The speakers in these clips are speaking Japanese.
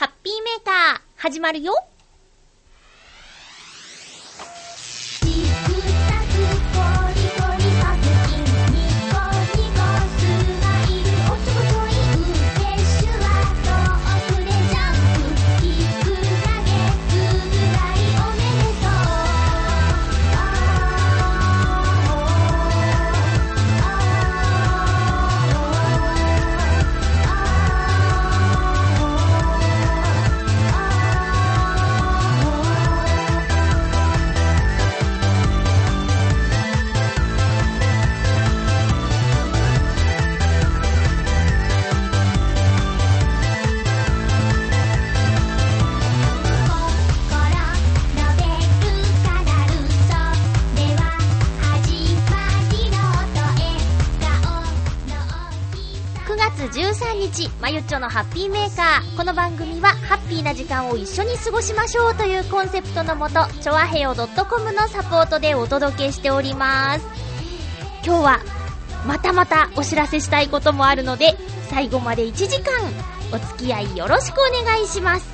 ハッピーメーカー、始まるよ。のハッピーメーカー。この番組は、ハッピーな時間を一緒に過ごしましょうというコンセプトのもと、ちょわへよ .com のサポートでお届けしております。今日は、またまたお知らせしたいこともあるので、最後まで1時間、お付き合いよろしくお願いします。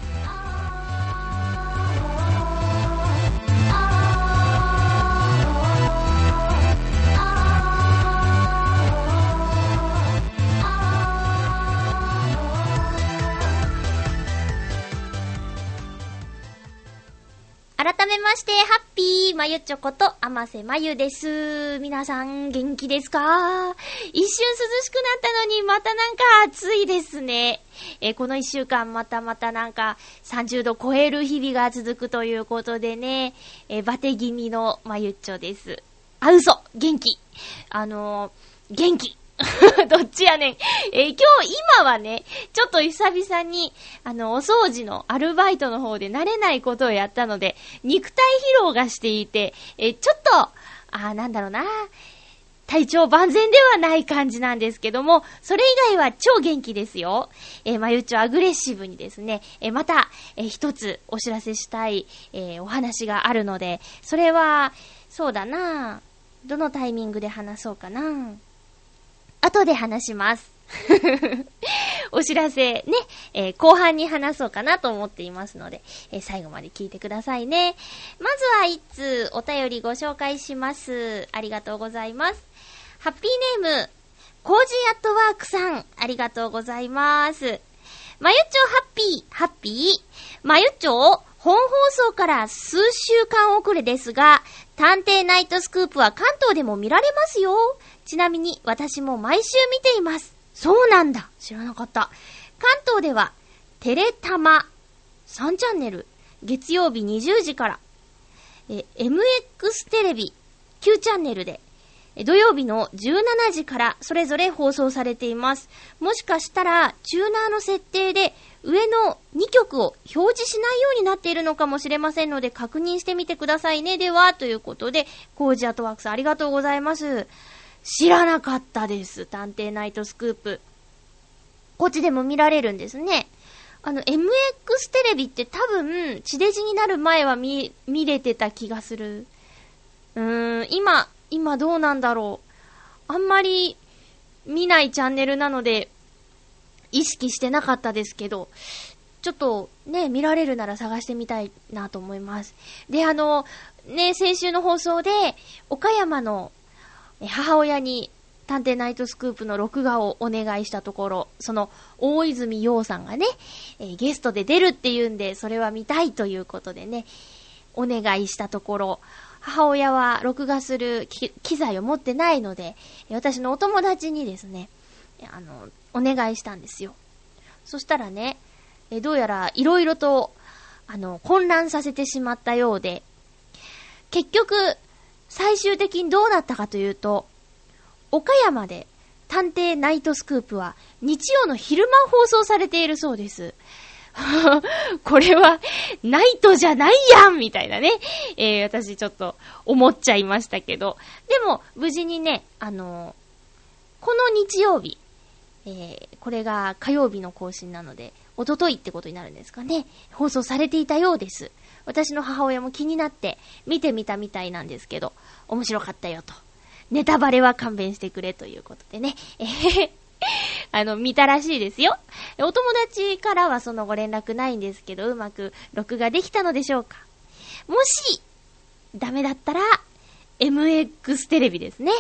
ゆちょこと、あませまゆです。皆さん、元気ですか？一瞬涼しくなったのに、またなんか暑いですね。えこの一週間、またまたなんか、30度超える日々が続くということでね、えバテ気味のまゆっちょです。あ、嘘元気あのー、元気 どっちやねん。えー、今日、今はね、ちょっと久々に、あの、お掃除のアルバイトの方で慣れないことをやったので、肉体疲労がしていて、えー、ちょっと、あなんだろうな、体調万全ではない感じなんですけども、それ以外は超元気ですよ。えー、まゆちょアグレッシブにですね、えー、また、えー、一つお知らせしたい、えー、お話があるので、それは、そうだなどのタイミングで話そうかな後で話します。お知らせね、えー、後半に話そうかなと思っていますので、えー、最後まで聞いてくださいね。まずは一通お便りご紹介します。ありがとうございます。ハッピーネーム、コージーアットワークさん、ありがとうございます。まゆっちょハッピー、ハッピー？まゆっちょ、本放送から数週間遅れですが、探偵ナイトスクープは関東でも見られますよ。ちなみに私も毎週見ています。そうなんだ。知らなかった。関東では、テレタマ3チャンネル、月曜日20時から、え、MX テレビ9チャンネルで、土曜日の17時からそれぞれ放送されています。もしかしたら、チューナーの設定で上の2曲を表示しないようになっているのかもしれませんので確認してみてくださいね。では、ということで、コージアートワークスありがとうございます。知らなかったです。探偵ナイトスクープ。こっちでも見られるんですね。あの、MX テレビって多分、地デジになる前は見、見れてた気がする。うーん、今、今どうなんだろう。あんまり見ないチャンネルなので、意識してなかったですけど、ちょっとね、見られるなら探してみたいなと思います。で、あの、ね、先週の放送で、岡山の母親に探偵ナイトスクープの録画をお願いしたところ、その大泉洋さんがね、え、ゲストで出るっていうんで、それは見たいということでね、お願いしたところ、母親は録画する機材を持ってないので、私のお友達にですね、あの、お願いしたんですよ。そしたらね、えどうやら色々と、あの、混乱させてしまったようで、結局、最終的にどうなったかというと、岡山で探偵ナイトスクープは日曜の昼間放送されているそうです。これは、ナイトじゃないやんみたいなね。えー、私ちょっと思っちゃいましたけど。でも、無事にね、あのー、この日曜日、えー、これが火曜日の更新なので、おとといってことになるんですかね。放送されていたようです。私の母親も気になって見てみたみたいなんですけど、面白かったよと。ネタバレは勘弁してくれということでね。え あの、見たらしいですよ。お友達からはその後連絡ないんですけど、うまく録画できたのでしょうか。もし、ダメだったら、MX テレビですね。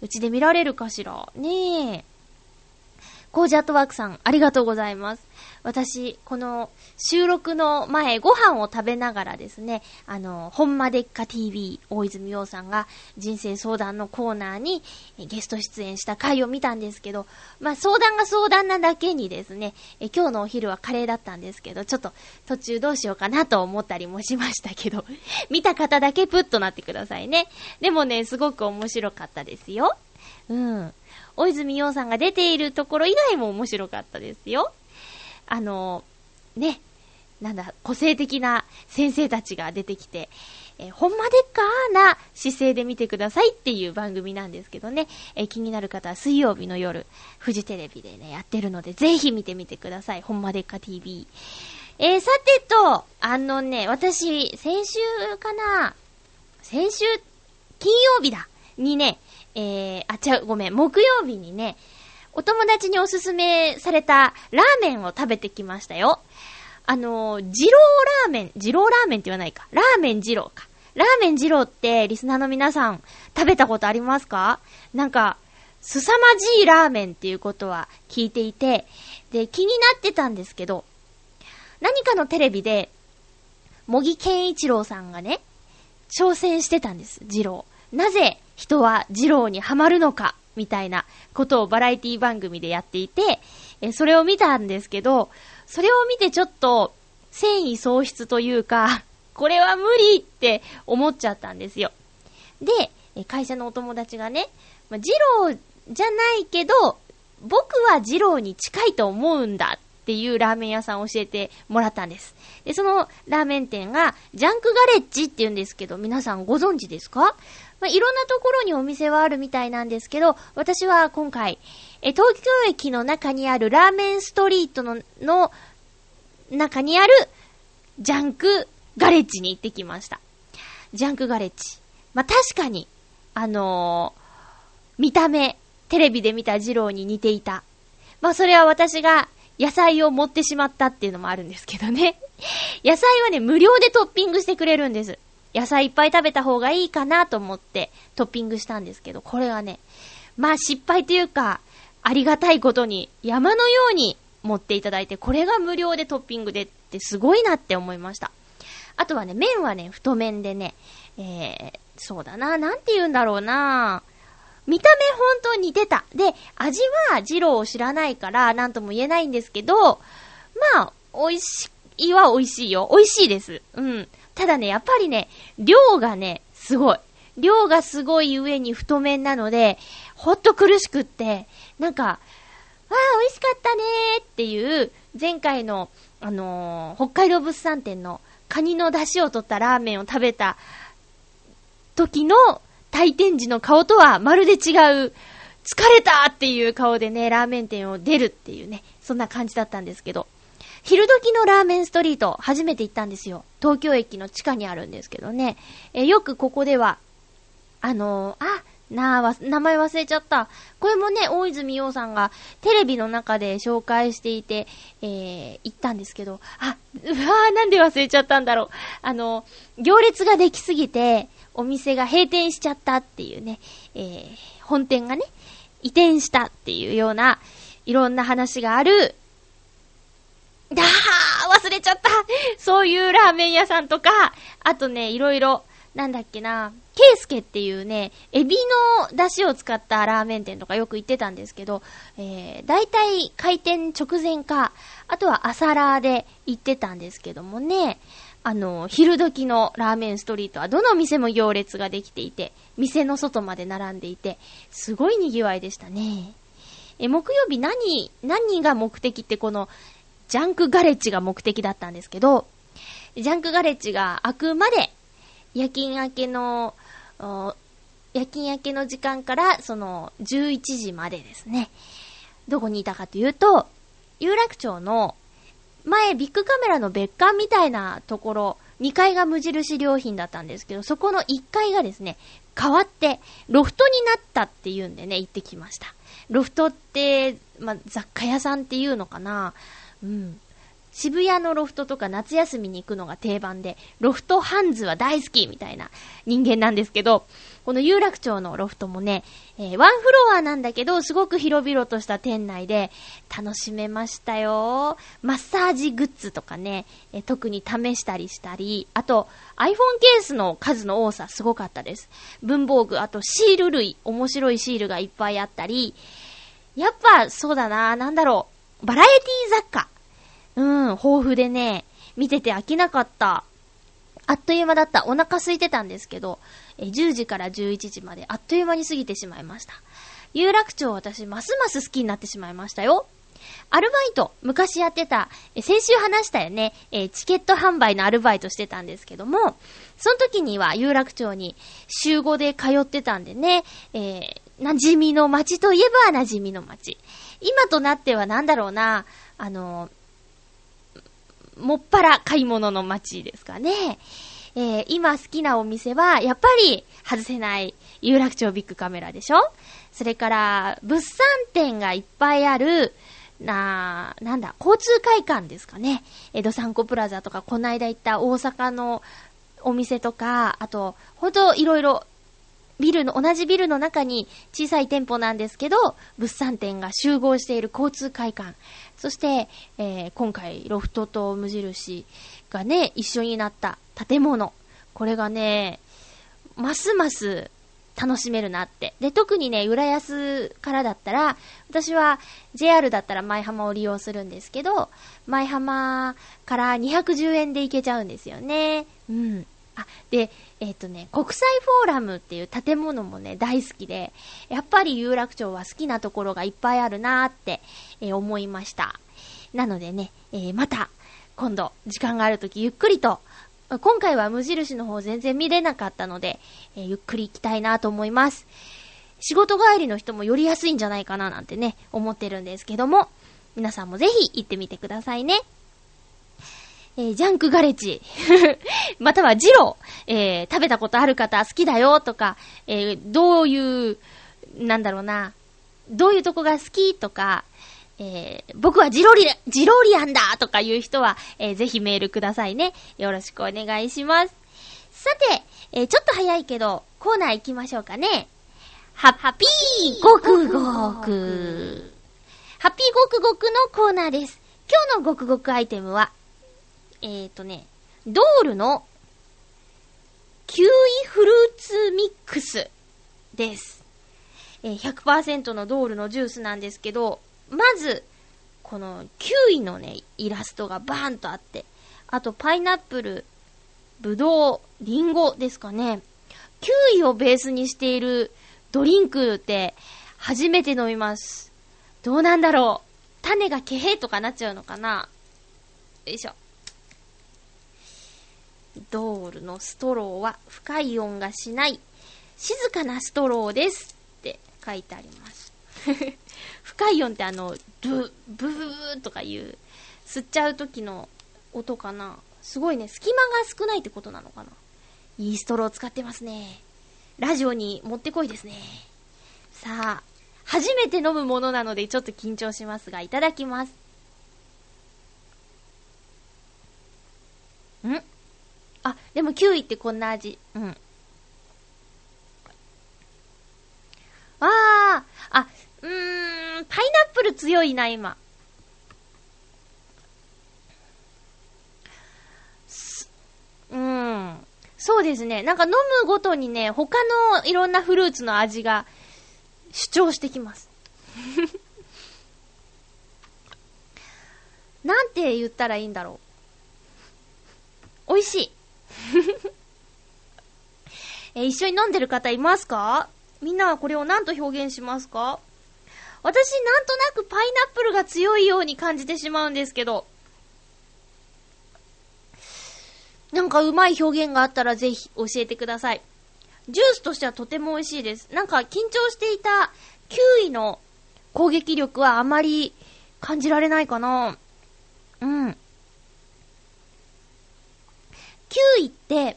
うちで見られるかしら。ねえ。コージアットワークさん、ありがとうございます。私、この収録の前、ご飯を食べながらですね、あの、ほんまでっか TV、大泉洋さんが人生相談のコーナーにゲスト出演した回を見たんですけど、まあ、相談が相談なだけにですね、え今日のお昼はカレーだったんですけど、ちょっと途中どうしようかなと思ったりもしましたけど、見た方だけプッとなってくださいね。でもね、すごく面白かったですよ。うん。大泉洋さんが出ているところ以外も面白かったですよ。あの、ね、なんだ、個性的な先生たちが出てきて、えー、ほんまでっかーな姿勢で見てくださいっていう番組なんですけどね、えー、気になる方は水曜日の夜、フジテレビでね、やってるので、ぜひ見てみてください。ほんまでっか TV。えー、さてと、あのね、私、先週かな先週、金曜日だにね、えー、あ、ちゃう、ごめん、木曜日にね、お友達におすすめされたラーメンを食べてきましたよ。あのー、二郎ラーメン、二郎ラーメンって言わないか。ラーメン二郎か。ラーメン二郎ってリスナーの皆さん食べたことありますか？なんか、凄まじいラーメンっていうことは聞いていて、で、気になってたんですけど、何かのテレビで、茂木健一郎さんがね、挑戦してたんです、二郎。なぜ人は二郎にはまるのか、みたいなことをバラエティ番組でやっていて、えそれを見たんですけど、それを見てちょっと、繊維喪失というか、これは無理って思っちゃったんですよ。で、会社のお友達がね、まあ、二郎じゃないけど、僕は二郎に近いと思うんだっていうラーメン屋さんを教えてもらったんです。で、そのラーメン店が、ジャンクガレッジって言うんですけど、皆さんご存知ですか？まあ、いろんなところにお店はあるみたいなんですけど、私は今回、え、東京駅の中にあるラーメンストリートの、の中にあるジャンクガレッジに行ってきました。ジャンクガレッジ。まあ、確かに、あのー、見た目、テレビで見た二郎に似ていた。まあ、それは私が野菜を持ってしまったっていうのもあるんですけどね。野菜はね、無料でトッピングしてくれるんです。野菜いっぱい食べた方がいいかなと思ってトッピングしたんですけど、これがね、まあ失敗というか、ありがたいことに山のように持っていただいて、これが無料でトッピングでってすごいなって思いました。あとはね、麺はね、太麺でね、えー、そうだな、なんて言うんだろうな見た目本当に似てた。で、味は二郎を知らないから、なんとも言えないんですけど、まあ、美味しいは美味しいよ。美味しいです。うん。ただね、やっぱりね、量がね、すごい。量がすごい上に太麺なので、ほっと苦しくって、なんか、わあ、美味しかったねーっていう、前回の、あのー、北海道物産展のカニの出汁を取ったラーメンを食べた時の退店時の顔とはまるで違う、疲れたっていう顔でね、ラーメン店を出るっていうね、そんな感じだったんですけど。昼時のラーメンストリート、初めて行ったんですよ。東京駅の地下にあるんですけどね。えよくここでは、あのー、あ、なあ、名前忘れちゃった。これもね、大泉洋さんがテレビの中で紹介していて、えー、行ったんですけど、あ、うわーなんで忘れちゃったんだろう。あの、行列ができすぎて、お店が閉店しちゃったっていうね、えー、本店がね、移転したっていうような、いろんな話があるだー忘れちゃったそういうラーメン屋さんとか、あとね、いろいろ、なんだっけな、ケイスケっていうね、エビの出汁を使ったラーメン店とかよく行ってたんですけど、えー、大体開店直前か、あとは朝ラーで行ってたんですけどもね、あの、昼時のラーメンストリートはどの店も行列ができていて、店の外まで並んでいて、すごい賑わいでしたね。え、木曜日何、何が目的ってこの、ジャンクガレッジが目的だったんですけど、ジャンクガレッジが開くまで、夜勤明けの、夜勤明けの時間から、その、11時までですね。どこにいたかというと、有楽町の、前、ビッグカメラの別館みたいなところ、2階が無印良品だったんですけど、そこの1階がですね、変わって、ロフトになったっていうんでね、行ってきました。ロフトって、まあ、雑貨屋さんっていうのかな。うん。渋谷のロフトとか夏休みに行くのが定番で、ロフトハンズは大好きみたいな人間なんですけど、この有楽町のロフトもね、えーワンフロアなんだけど、すごく広々とした店内で楽しめましたよ。マッサージグッズとかね、えー特に試したりしたり、あと iPhone ケースの数の多さすごかったです。文房具、あとシール類、面白いシールがいっぱいあったり、やっぱそうだな、なんだろう、バラエティ雑貨。うん、豊富でね、見てて飽きなかった。あっという間だった。お腹空いてたんですけど、え10時から11時まであっという間に過ぎてしまいました。有楽町私ますます好きになってしまいましたよ。アルバイト、昔やってた、え先週話したよね、えチケット販売のアルバイトしてたんですけども、その時には有楽町に週5で通ってたんでね、えー馴染みの街といえば馴染みの街。今となってはなんだろうな、あのもっぱら買い物の街ですかね。えー今好きなお店は、やっぱり外せない有楽町ビッグカメラでしょそれから、物産展がいっぱいある、な、なんだ、交通会館ですかね。江戸三湖プラザとか、この間行った大阪のお店とか、あと、ほんといろいろ、ビルの、同じビルの中に小さい店舗なんですけど、物産展が集合している交通会館。そして、えー今回、ロフトと無印がね、一緒になった建物。これがね、ますます楽しめるなって。で、特にね、浦安からだったら、私は JR だったら舞浜を利用するんですけど、舞浜から210円で行けちゃうんですよね。うん。あ、で、えっ、とね、国際フォーラムっていう建物もね、大好きで、やっぱり有楽町は好きなところがいっぱいあるなーって、えー思いました。なのでね、えーまた、今度、時間があるときゆっくりと、今回は無印の方全然見れなかったので、えゆっくり行きたいなと思います。仕事帰りの人も寄りやすいんじゃないかななんてね、思ってるんですけども、皆さんもぜひ行ってみてくださいね。えージャンクガレッジ、またはジロー、えー食べたことある方好きだよとか、えーどういう、なんだろうな、どういうとこが好きとか、えー僕はジロリ、ジロリアンだとかいう人は、えーぜひメールくださいね。よろしくお願いします。さて、えーちょっと早いけど、コーナー行きましょうかね。ハハッピーごくごく。ハッピーごくごくのコーナーです。今日のごくごくアイテムは、えーとね、ドールのキウイフルーツミックスです。えー100%のドールのジュースなんですけど、まず、このキウイのね、イラストがバーンとあって、あとパイナップル、ブドウ、リンゴですかね。キウイをベースにしているドリンクって初めて飲みます。どうなんだろう種がケヘとかなっちゃうのかなよいしょ。ドールのストローは深い音がしない静かなストローですって書いてあります。深い音ってあの、ブ、ブブーとかいう、吸っちゃう時の音かな。すごいね、隙間が少ないってことなのかな。いいストロー使ってますね。ラジオにもってこいですね。さあ、初めて飲むものなのでちょっと緊張しますが、いただきます。ん？あ、でもキウイってこんな味。うん。あー、あ、うーん、パイナップル強いな、今。すうん。そうですね。なんか飲むごとにね、他のいろんなフルーツの味が主張してきます。なんて言ったらいいんだろう。美味しい。え一緒に飲んでる方いますか？みんなはこれを何と表現しますか？私なんとなくパイナップルが強いように感じてしまうんですけど。なんかうまい表現があったらぜひ教えてください。ジュースとしてはとても美味しいです。なんか緊張していたキウイの攻撃力はあまり感じられないかな。うん。キウイって、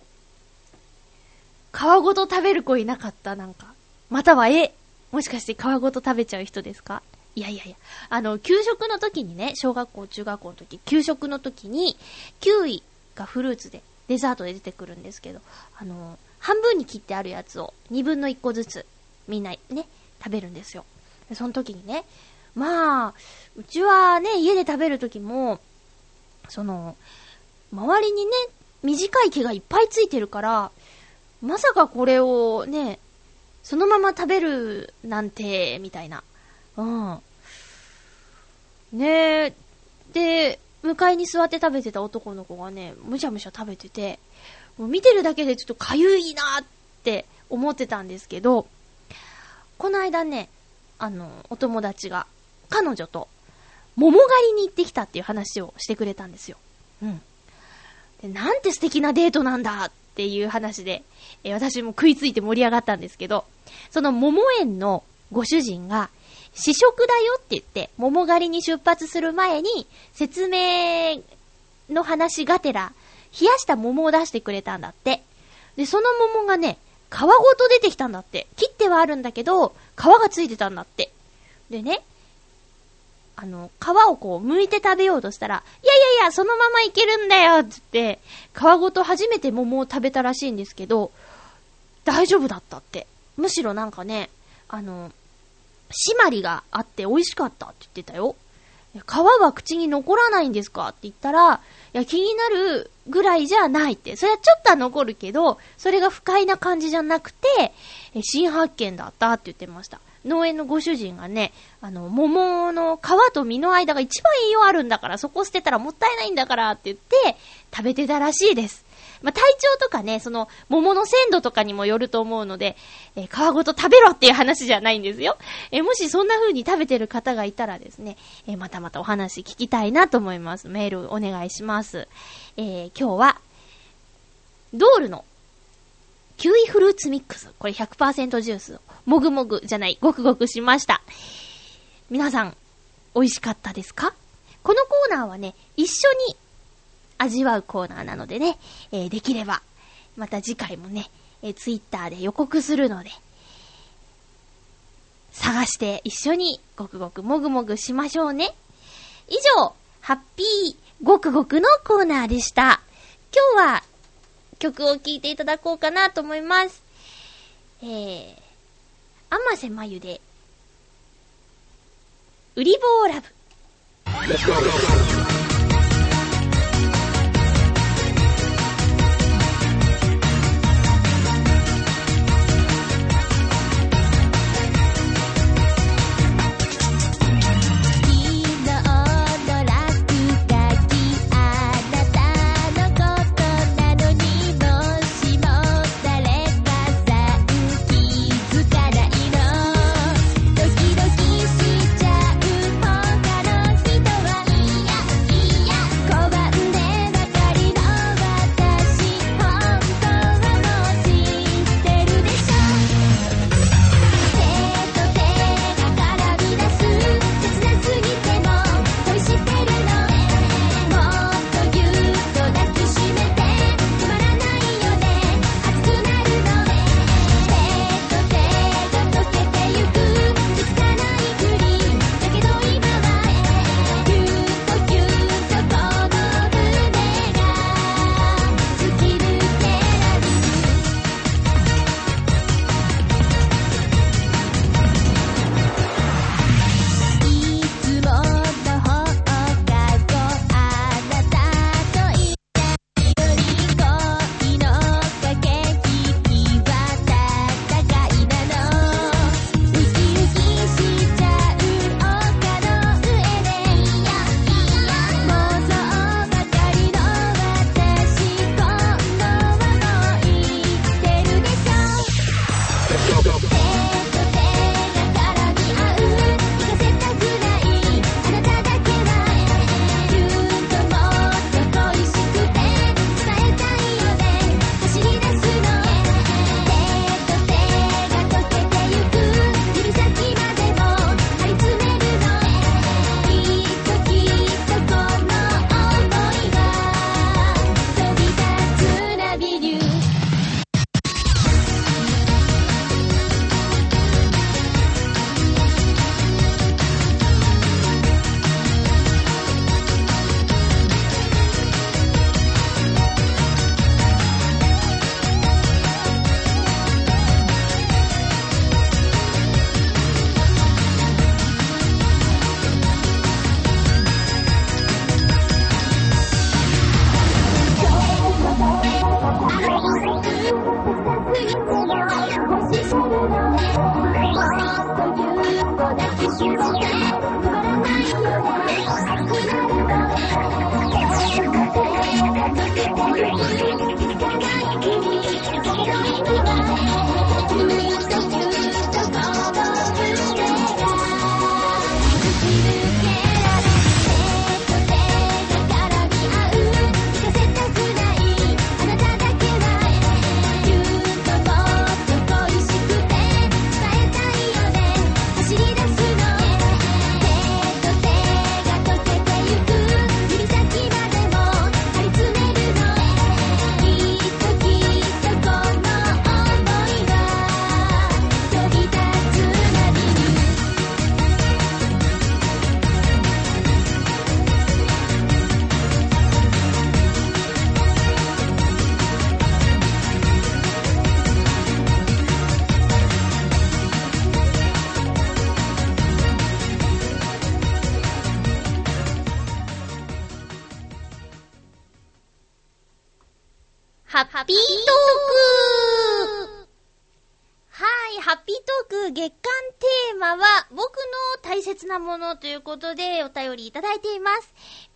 皮ごと食べる子いなかった、なんか。または、え、もしかして皮ごと食べちゃう人ですか？いやいやいや。あの、給食の時にね、小学校、中学校の時、給食の時に、キウイがフルーツで、デザートで出てくるんですけど、あの、半分に切ってあるやつを、二分の一個ずつ、みんなね、食べるんですよ。でその時にね、まあ、うちはね、家で食べる時も、その、周りにね、短い毛がいっぱいついてるから、まさかこれをね、そのまま食べるなんて、みたいな。うん。ねえ、で、向かいに座って食べてた男の子がね、むしゃむしゃ食べてて、もう見てるだけでちょっとかゆいなって思ってたんですけど、この間ね、あの、お友達が、彼女と、桃狩りに行ってきたっていう話をしてくれたんですよ。うん。なんて素敵なデートなんだっていう話で、えー、私も食いついて盛り上がったんですけど、その桃園のご主人が、試食だよって言って、桃狩りに出発する前に、説明の話がてら、冷やした桃を出してくれたんだって。で、その桃がね、皮ごと出てきたんだって。切ってはあるんだけど、皮がついてたんだって。でね、あの、皮をこう、剥いて食べようとしたら、いやいやいや、そのままいけるんだよつって、皮ごと初めて桃を食べたらしいんですけど、大丈夫だったって。むしろなんかね、あの、締まりがあって美味しかったって言ってたよ。皮は口に残らないんですかって言ったら、いや、気になるぐらいじゃないって。それはちょっとは残るけど、それが不快な感じじゃなくて、新発見だったって言ってました。農園のご主人がね、あの、桃の皮と実の間が一番栄養あるんだから、そこ捨てたらもったいないんだからって言って、食べてたらしいです。まあ、体調とかね、その、桃の鮮度とかにもよると思うので、えー、皮ごと食べろっていう話じゃないんですよ。えー、もしそんな風に食べてる方がいたらですね、えー、またまたお話聞きたいなと思います。メールお願いします。え今日は、ドールのキウイフルーツミックス。これ100%ジュース。もぐもぐじゃない、ごくごくしました。皆さん、美味しかったですか？このコーナーはね、一緒に味わうコーナーなのでね、えー、できれば、また次回もね、えー、ツイッターで予告するので、探して一緒にごくごくもぐもぐしましょうね。以上、ハッピーごくごくのコーナーでした。今日は曲を聴いていただこうかなと思います。えー、甘瀬まゆで、ウリボーラブ。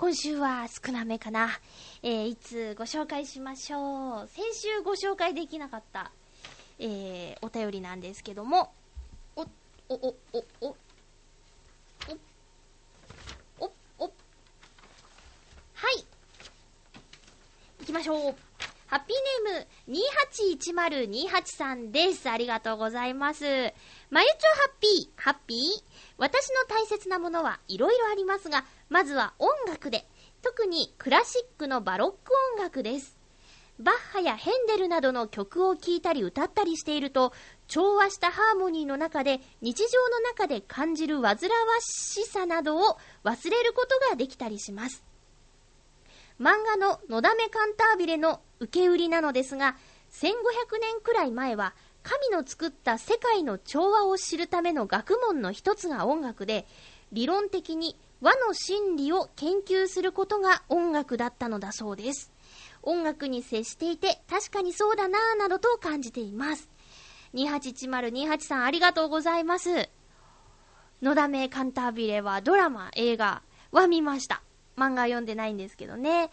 今週は少なめかな。えー、いつご紹介しましょう。先週ご紹介できなかった、えー、お便りなんですけども、お、お、お、お、お、お、お、おはい。行きましょう。ハッピーネーム281028さんです。ありがとうございます。まゆちょハッピー、ハッピー？私の大切なものはいろいろありますが、まずは音楽で、特にクラシックのバロック音楽です。バッハやヘンデルなどの曲を聴いたり歌ったりしていると、調和したハーモニーの中で日常の中で感じる煩わしさなどを忘れることができたりします。漫画ののだめカンタービレの受け売りなのですが、1500年くらい前は、神の作った世界の調和を知るための学問の一つが音楽で、理論的に和の真理を研究することが音楽だったのだそうです。音楽に接していて確かにそうだなぁなどと感じています。281028さんありがとうございます。のだめカンタービレはドラマ、映画は見ました。漫画読んでないんですけどね。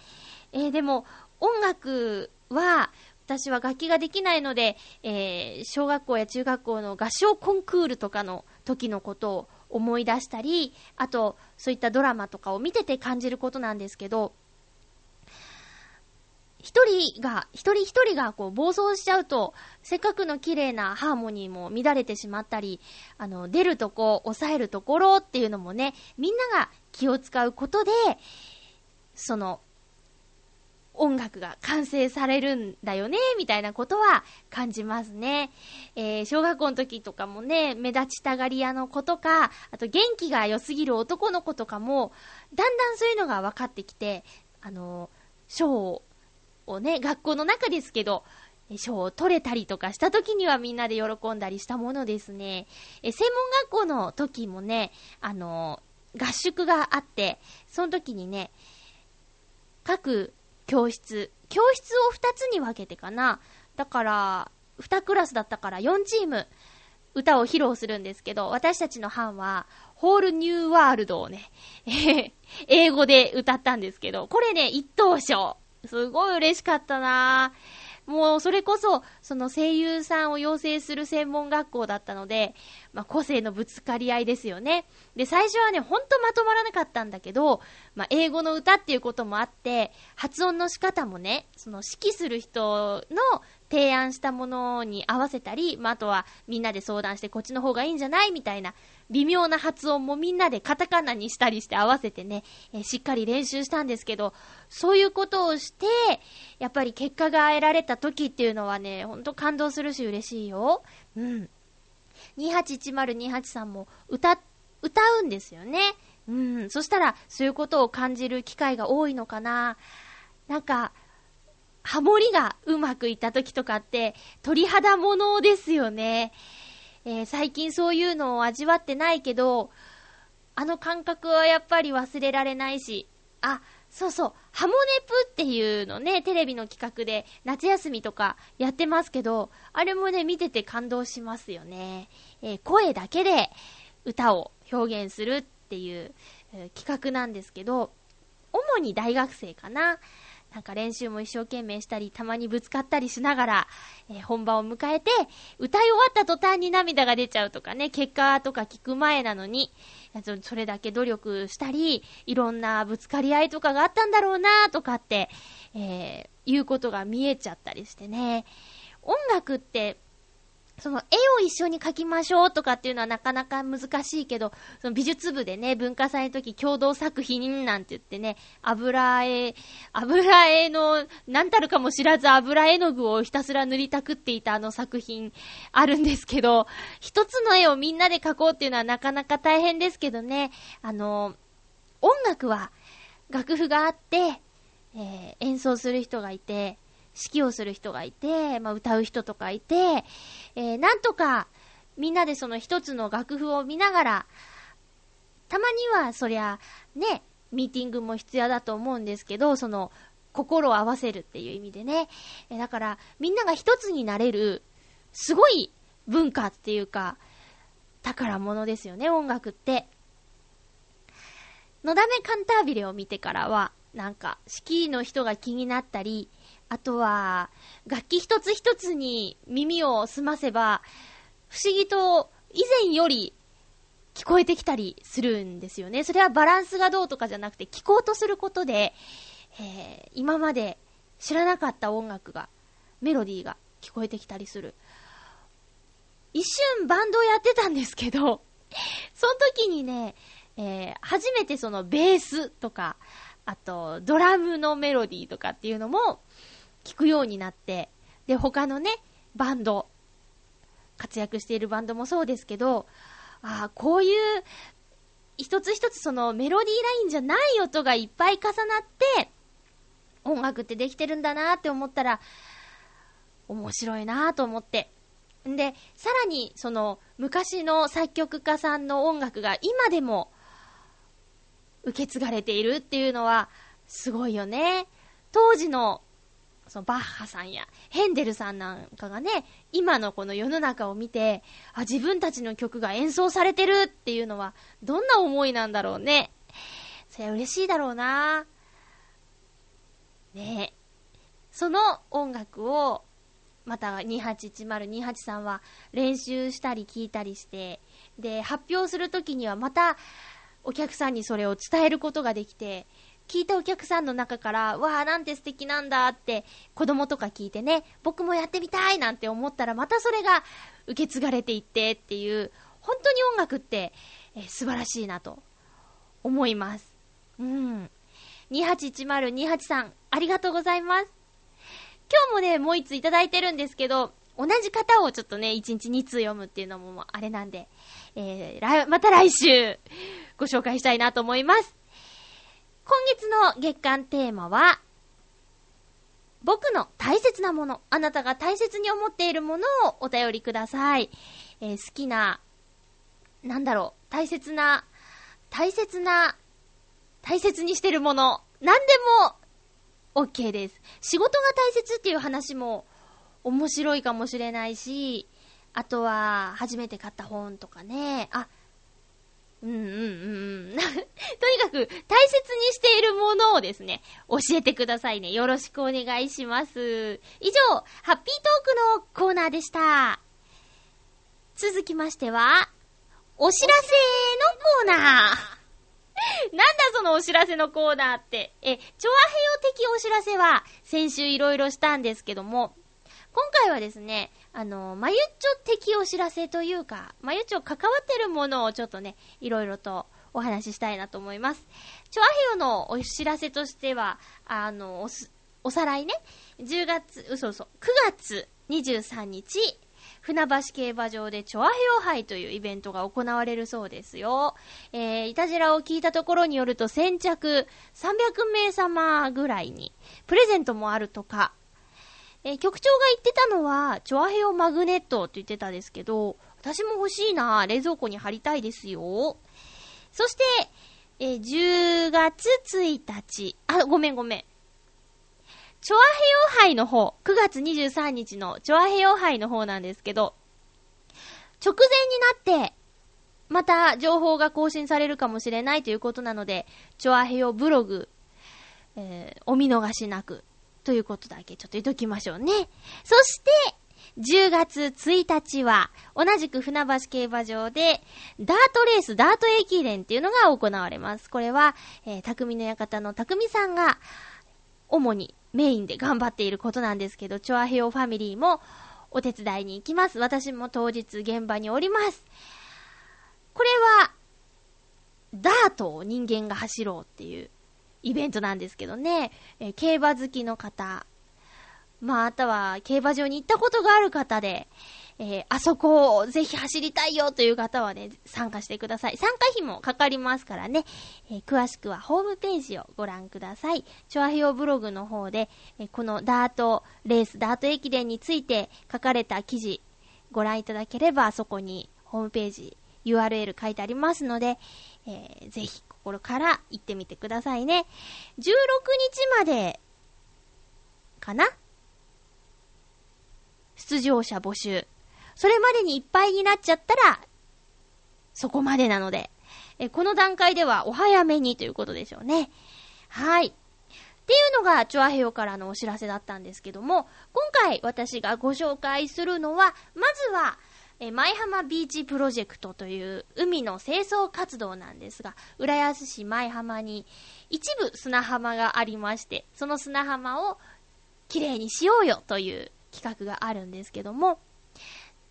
えー、でも、音楽は、私は楽器ができないので、えー、小学校や中学校の合唱コンクールとかの時のことを思い出したり、あと、そういったドラマとかを見てて感じることなんですけど、一人が、一人一人がこう暴走しちゃうと、せっかくの綺麗なハーモニーも乱れてしまったり、あの、出るとこ、抑えるところっていうのもね、みんなが気を使うことで、その、音楽が完成されるんだよね、みたいなことは感じますね。えー、小学校の時とかもね、目立ちたがり屋の子とか、あと元気が良すぎる男の子とかも、だんだんそういうのが分かってきて、あの、賞をね、学校の中ですけど、賞を取れたりとかした時にはみんなで喜んだりしたものですね。え、専門学校の時もね、あの、合宿があって、その時にね、各教室、教室を2つに分けてかな。だから、2クラスだったから4チーム、歌を披露するんですけど、私たちの班は、ホールニューワールドをね、英語で歌ったんですけど、これね、一等賞。すごい嬉しかったなぁもうそれこそ、その声優さんを養成する専門学校だったので、まあ、個性のぶつかり合いですよね。で、最初はね、ほんとまとまらなかったんだけど、まあ、英語の歌っていうこともあって、発音の仕方もね、その指揮する人の提案したものに合わせたり、まあ、あとはみんなで相談してこっちの方がいいんじゃない？みたいな微妙な発音もみんなでカタカナにしたりして合わせてね、え、しっかり練習したんですけど、そういうことをして、やっぱり結果が得られた時っていうのはね、ほんと感動するし嬉しいよ。うん。281028さんも歌、歌うんですよね。うん。そしたら、そういうことを感じる機会が多いのかな。なんか、ハモリがうまくいった時とかって、鳥肌ものですよね。えー、最近そういうのを味わってないけど、あの感覚はやっぱり忘れられないし、あ、そうそう、ハモネプっていうのね、テレビの企画で夏休みとかやってますけど、あれもね、見てて感動しますよね。えー、声だけで歌を表現するっていう、えー、企画なんですけど、主に大学生かな。なんか練習も一生懸命したり、たまにぶつかったりしながら、えー、本番を迎えて、歌い終わった途端に涙が出ちゃうとかね、結果とか聞く前なのに、それだけ努力したり、いろんなぶつかり合いとかがあったんだろうなとかって、えー、いうことが見えちゃったりしてね。音楽ってその絵を一緒に描きましょうとかっていうのはなかなか難しいけど、その美術部でね、文化祭の時共同作品なんて言ってね、油絵、油絵の、なんたるかも知らず油絵の具をひたすら塗りたくっていたあの作品あるんですけど、一つの絵をみんなで描こうっていうのはなかなか大変ですけどね、あの、音楽は楽譜があって、えー、演奏する人がいて、指揮をする人がいて、まあ、歌う人とかいて、えー、なんとか、みんなでその一つの楽譜を見ながら、たまにはそりゃ、ね、ミーティングも必要だと思うんですけど、その、心を合わせるっていう意味でね。えだから、みんなが一つになれる、すごい文化っていうか、宝物ですよね、音楽って。のだめカンタービレを見てからは、なんか、式の人が気になったり、あとは、楽器一つ一つに耳を澄ませば、不思議と以前より聞こえてきたりするんですよね。それはバランスがどうとかじゃなくて、聞こうとすることで、えー、今まで知らなかった音楽が、メロディーが聞こえてきたりする。一瞬バンドをやってたんですけど、その時にね、えー、初めてそのベースとか、あとドラムのメロディーとかっていうのも聞くようになって、で、他のね、バンド、活躍しているバンドもそうですけど、ああ、こういう一つ一つそのメロディーラインじゃない音がいっぱい重なって、音楽ってできてるんだなって思ったら、面白いなと思って。んで、さらに、その、昔の作曲家さんの音楽が今でも受け継がれているっていうのは、すごいよね。当時の、そのバッハさんやヘンデルさんなんかがね、今のこの世の中を見て、あ、自分たちの曲が演奏されてるっていうのは、どんな思いなんだろうね。そりゃ嬉しいだろうな。ねその音楽を、また281028さんは練習したり聞いたりして、で、発表するときにはまたお客さんにそれを伝えることができて、聞いたお客さんの中から、わあ、なんて素敵なんだって、子供とか聞いてね、僕もやってみたいなんて思ったら、またそれが受け継がれていってっていう、本当に音楽って、えー、素晴らしいなと思います。うん。281028さん、ありがとうございます。今日もね、もう一ついただいてるんですけど、同じ方をちょっとね、1日2通読むっていうのもあれなんで、えー、また来週、ご紹介したいなと思います。今月の月間テーマは、僕の大切なもの、あなたが大切に思っているものをお便りください。えー、好きな、なんだろう、大切な、大切な、大切にしてるもの、なんでも、OK です。仕事が大切っていう話も面白いかもしれないし、あとは、初めて買った本とかね、あ、うんうんうん。とにかく、大切にしているものをですね、教えてくださいね。よろしくお願いします。以上、ハッピートークのコーナーでした。続きましては、お知らせのコーナー。なんだそのお知らせのコーナーって。え、チョアヘヨ的お知らせは先週いろいろしたんですけども、今回はですね、あの、まゆっちょ的お知らせというか、まゆっちょ関わってるものをちょっとね、いろいろとお話ししたいなと思います。チョアヘヨのお知らせとしては、あの、おす、おさらいね、10月、嘘嘘、9月23日、船橋競馬場でチョアヘヨ杯というイベントが行われるそうですよ。えー、いたじらを聞いたところによると先着300名様ぐらいにプレゼントもあるとか、えー、局長が言ってたのは、チョアヘオマグネットって言ってたんですけど、私も欲しいな冷蔵庫に貼りたいですよ。そして、えー、10月1日、あ、ごめんごめん。チョアヘヨ杯の方、9月23日のチョアヘヨ杯の方なんですけど、直前になって、また情報が更新されるかもしれないということなので、チョアヘヨブログ、えー、お見逃しなくということだけちょっと言っときましょうね。そして、10月1日は、同じく船橋競馬場で、ダートレース、ダート駅伝っていうのが行われます。これは、えー、匠の館の匠さんが、主にメインで頑張っていることなんですけど、チョアヘオファミリーもお手伝いに行きます。私も当日現場におります。これは、ダートを人間が走ろうっていうイベントなんですけどね、えー、競馬好きの方、まあ、あとは競馬場に行ったことがある方で、えー、あそこをぜひ走りたいよという方はね、参加してください。参加費もかかりますからね、えー、詳しくはホームページをご覧ください。チョアヘオブログの方で、えー、このダートレース、ダート駅伝について書かれた記事、ご覧いただければ、そこにホームページ、URL 書いてありますので、えー、ぜひ心から行ってみてくださいね。16日までかな？出場者募集。それまでにいっぱいになっちゃったら、そこまでなので、えこの段階ではお早めにということでしょうね。はい。っていうのが、チョアヘヨからのお知らせだったんですけども、今回私がご紹介するのは、まずは、え舞浜ビーチプロジェクトという海の清掃活動なんですが、浦安市舞浜に一部砂浜がありまして、その砂浜をきれいにしようよという企画があるんですけども、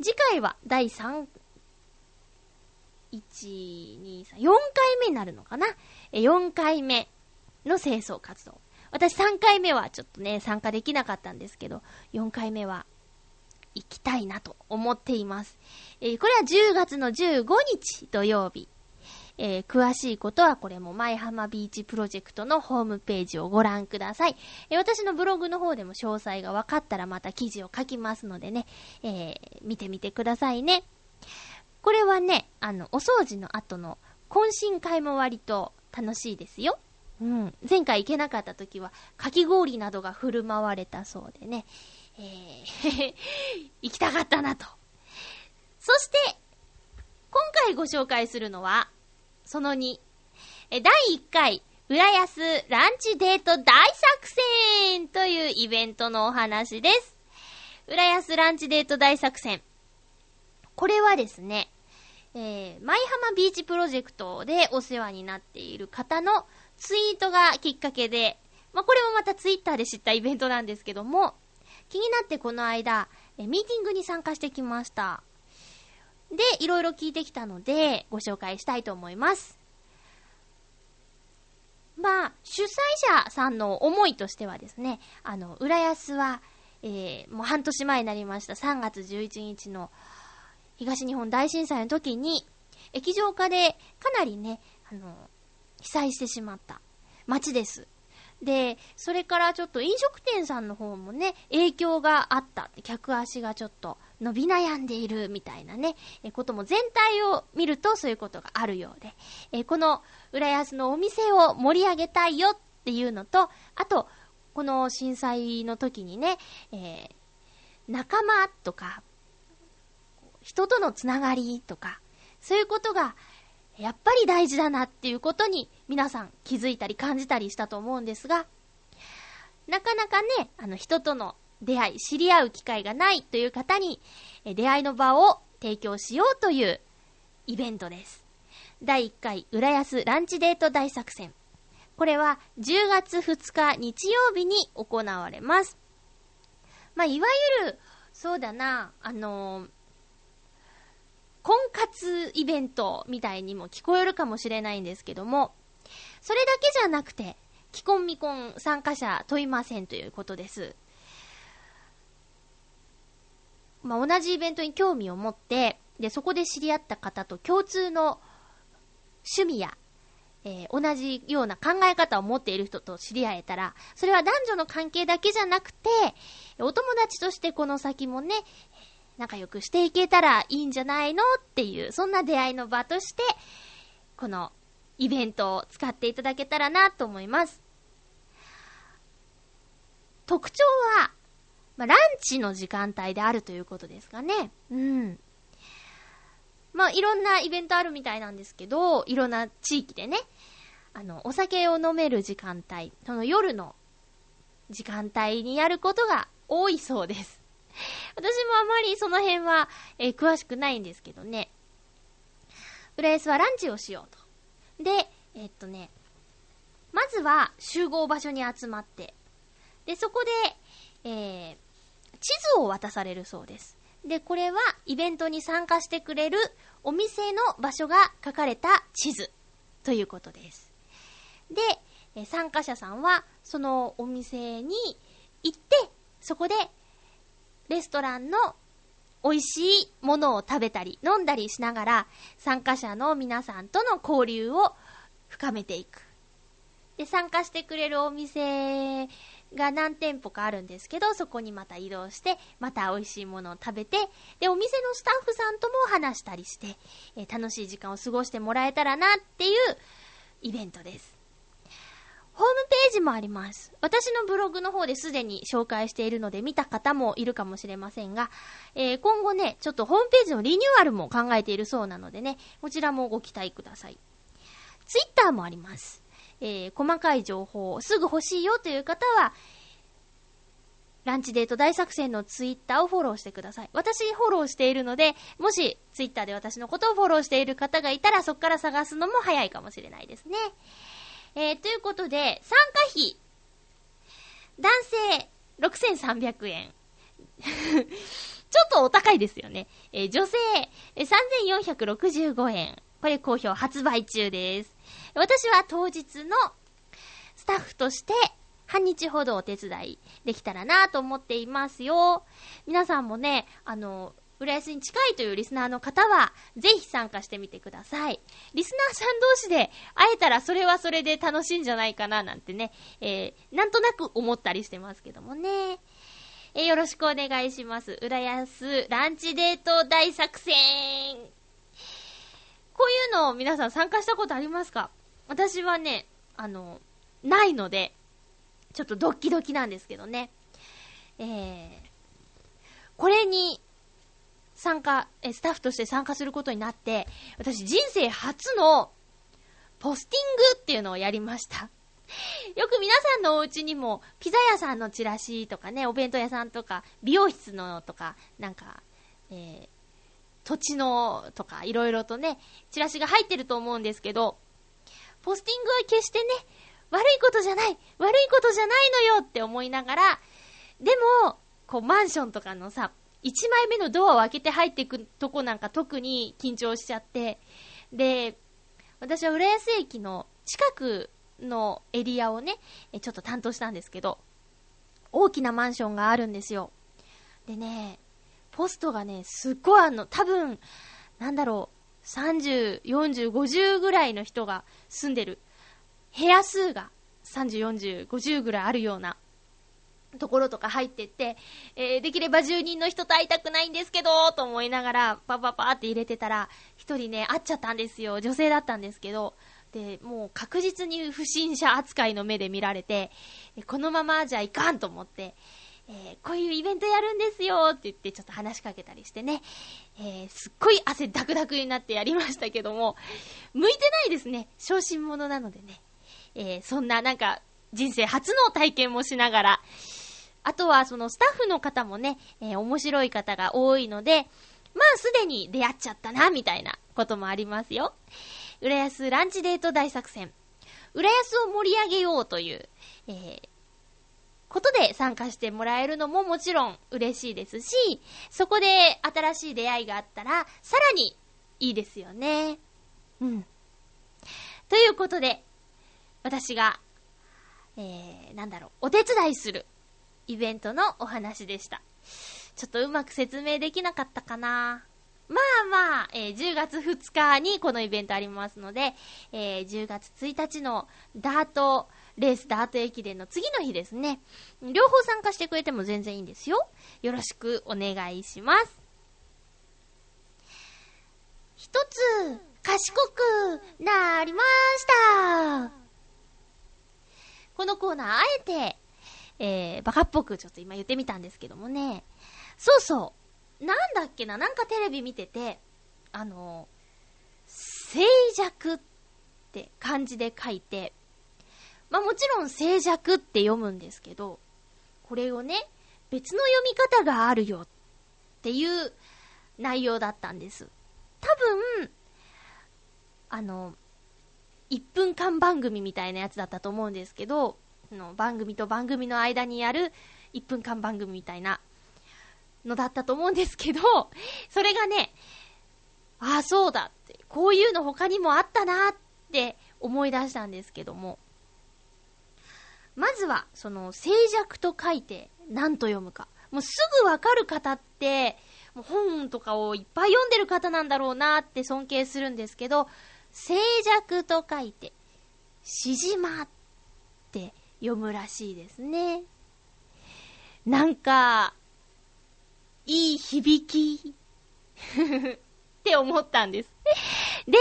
次回は第3、1、2、3、4回目になるのかな ?4 回目の清掃活動。私3回目はちょっとね、参加できなかったんですけど、4回目は行きたいなと思っています。えー、これは10月の15日土曜日。えー、詳しいことはこれも舞浜ビーチプロジェクトのホームページをご覧ください。えー、私のブログの方でも詳細が分かったらまた記事を書きますのでね、え、見てみてくださいね。これはね、あの、お掃除の後の懇親会も割と楽しいですよ。うん。前回行けなかった時は、かき氷などが振る舞われたそうでね、えー 行きたかったなと。そして、今回ご紹介するのは、その2、第1回、浦安ランチデート大作戦というイベントのお話です。浦安ランチデート大作戦。これはですね、えー、舞浜ビーチプロジェクトでお世話になっている方のツイートがきっかけで、まあ、これもまたツイッターで知ったイベントなんですけども、気になってこの間、えミーティングに参加してきました。で、いろいろ聞いてきたので、ご紹介したいと思います。まあ、主催者さんの思いとしてはですね、あの、浦安は、えー、もう半年前になりました3月11日の東日本大震災の時に、液状化でかなりね、あの、被災してしまった街です。で、それからちょっと飲食店さんの方もね、影響があった。客足がちょっと伸び悩んでいるみたいなね、えことも全体を見るとそういうことがあるようで、えこの浦安のお店を盛り上げたいよっていうのと、あと、この震災の時にね、えー、仲間とか、人とのつながりとか、そういうことがやっぱり大事だなっていうことに皆さん気づいたり感じたりしたと思うんですが、なかなかね、あの人との出会い、知り合う機会がないという方に、出会いの場を提供しようというイベントです。第1回浦安ランチデート大作戦。これは10月2日日曜日に行われます。まあ、いわゆる、そうだな、あのー婚活イベントみたいにも聞こえるかもしれないんですけども、それだけじゃなくて、既婚未婚参加者問いませんということです。まあ、同じイベントに興味を持って、で、そこで知り合った方と共通の趣味や、えー、同じような考え方を持っている人と知り合えたら、それは男女の関係だけじゃなくて、お友達としてこの先もね、仲良くしていけたらいいんじゃないのっていう、そんな出会いの場として、このイベントを使っていただけたらなと思います。特徴は、まあ、ランチの時間帯であるということですかね。うん。まあ、いろんなイベントあるみたいなんですけど、いろんな地域でね、あの、お酒を飲める時間帯、その夜の時間帯にやることが多いそうです。私もあまりその辺は、えー、詳しくないんですけどね。浦安はランチをしようと。で、え、っとね、まずは集合場所に集まって、で、そこで、えー、地図を渡されるそうです。で、これはイベントに参加してくれるお店の場所が書かれた地図ということです。で、え参加者さんはそのお店に行って、そこでレストランの美味しいものを食べたり飲んだりしながら参加者の皆さんとの交流を深めていく。で、参加してくれるお店が何店舗かあるんですけど、そこにまた移動して、また美味しいものを食べて、で、お店のスタッフさんとも話したりして、え、楽しい時間を過ごしてもらえたらなっていうイベントです。ホームページもあります。私のブログの方ですでに紹介しているので見た方もいるかもしれませんが、えー、今後ね、ちょっとホームページのリニューアルも考えているそうなのでね、こちらもご期待ください。ツイッターもあります。えー、細かい情報をすぐ欲しいよという方は、ランチデート大作戦のツイッターをフォローしてください。私フォローしているので、もしツイッターで私のことをフォローしている方がいたら、そこから探すのも早いかもしれないですね。えー、ということで、参加費。男性、6300円。ちょっとお高いですよね。えー、女性、3465円。これ好評発売中です。私は当日のスタッフとして半日ほどお手伝いできたらなと思っていますよ。皆さんもね、あの、浦安に近いというリスナーの方は、ぜひ参加してみてください。リスナーさん同士で会えたらそれはそれで楽しいんじゃないかななんてね、えー、なんとなく思ったりしてますけどもね。えー、よろしくお願いします。浦安ランチデート大作戦。こういうのを皆さん参加したことありますか？私はね、あの、ないので、ちょっとドッキドキなんですけどね。えー、これに参加、え、スタッフとして参加することになって、私人生初のポスティングっていうのをやりました。よく皆さんのお家にも、ピザ屋さんのチラシとかね、お弁当屋さんとか、美容室のとか、なんか、えー、土地のとか、いろいろとね、チラシが入ってると思うんですけど、ポスティングは決してね、悪いことじゃない悪いことじゃないのよって思いながら、でも、こう、マンションとかのさ、1枚目のドアを開けて入っていくとこなんか特に緊張しちゃって、で、私は浦安駅の近くのエリアをね、ちょっと担当したんですけど、大きなマンションがあるんですよ。でね、ポストがね、すっごいあの、多分、なんだろう、30、40、50ぐらいの人が住んでる部屋数が30、40、50ぐらいあるようなところとか入ってって、えー、できれば住人の人と会いたくないんですけど、と思いながら、パパパって入れてたら、一人ね、会っちゃったんですよ。女性だったんですけど、で、もう確実に不審者扱いの目で見られて、このままじゃいかんと思って、えー、こういうイベントやるんですよって言ってちょっと話しかけたりしてね、えー、すっごい汗ダクダクになってやりましたけども、向いてないですね。昇進者なのでね。えー、そんななんか人生初の体験もしながら、あとはそのスタッフの方もね、えー、面白い方が多いので、まあすでに出会っちゃったな、みたいなこともありますよ。浦安ランチデート大作戦。浦安を盛り上げようという、えー、ことで参加してもらえるのももちろん嬉しいですし、そこで新しい出会いがあったら、さらにいいですよね。うん。ということで、私が、えー、なんだろう、お手伝いするイベントのお話でした。ちょっとうまく説明できなかったかなまあまあ、えー、10月2日にこのイベントありますので、えー、10月1日のダート、レースダート駅伝の次の日ですね。両方参加してくれても全然いいんですよ。よろしくお願いします。一つ、賢くなりましたこのコーナー、あえて、えー、バカっぽくちょっと今言ってみたんですけどもね。そうそう。なんだっけな、なんかテレビ見てて、あの、静寂って漢字で書いて、まあもちろん静寂って読むんですけど、これをね、別の読み方があるよっていう内容だったんです。多分、あの、1分間番組みたいなやつだったと思うんですけど、の番組と番組の間にやる1分間番組みたいなのだったと思うんですけど、それがね、ああ、そうだって、こういうの他にもあったなって思い出したんですけども、まずは、その、静寂と書いて何と読むか。もうすぐわかる方って、もう本とかをいっぱい読んでる方なんだろうなって尊敬するんですけど、静寂と書いて、しじまって読むらしいですね。なんか、いい響きって思ったんです。で、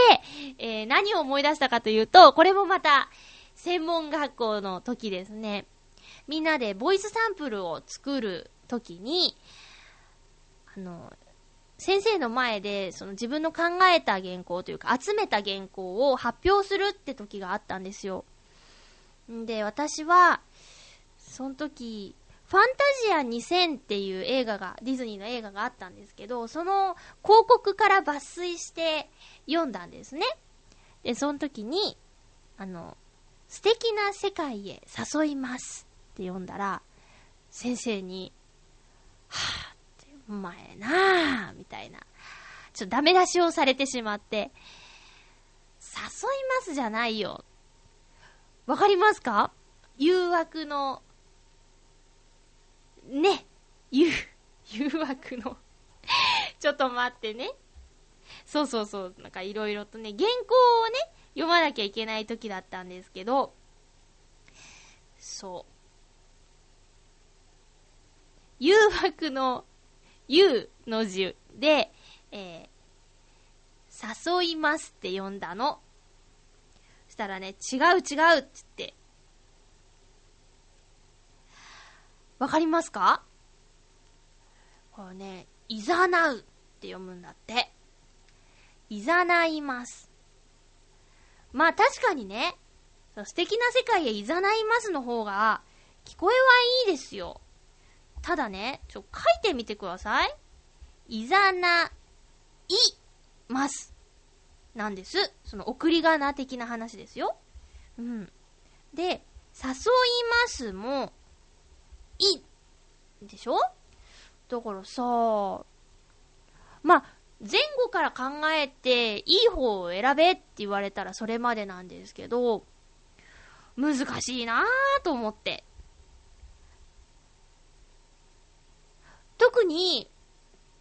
えー、何を思い出したかというと、これもまた、専門学校の時ですね、みんなでボイスサンプルを作る時に、あの、先生の前で、その自分の考えた原稿というか、集めた原稿を発表するって時があったんですよ。で、私は、その時、ファンタジア2000っていう映画が、ディズニーの映画があったんですけど、その広告から抜粋して読んだんですね。で、その時に、あの、素敵な世界へ誘いますって読んだら、先生に、はぁ、って、お前なぁ、みたいな、ちょっとダメ出しをされてしまって、誘いますじゃないよ。わかりますか？誘惑の、ね、誘、誘惑の ちょっと待ってね。そうそうそう、なんかいろいろとね、原稿をね、読まなきゃいけない時だったんですけど、そう。誘惑の、誘の字で、えー、誘いますって読んだの。したらね、違う違うって言って。わかりますか？これね、いざなうって読むんだって。いざないます。まあ確かにね、素敵な世界へいざないますの方が、聞こえはいいですよ。ただね、ちょ、書いてみてください。いざな、い、ます。なんです。その送り仮名的な話ですよ。うん。で、誘いますも、い、でしょ？だからさ、まあ、前後から考えていい方を選べって言われたらそれまでなんですけど、難しいなぁと思って。特に、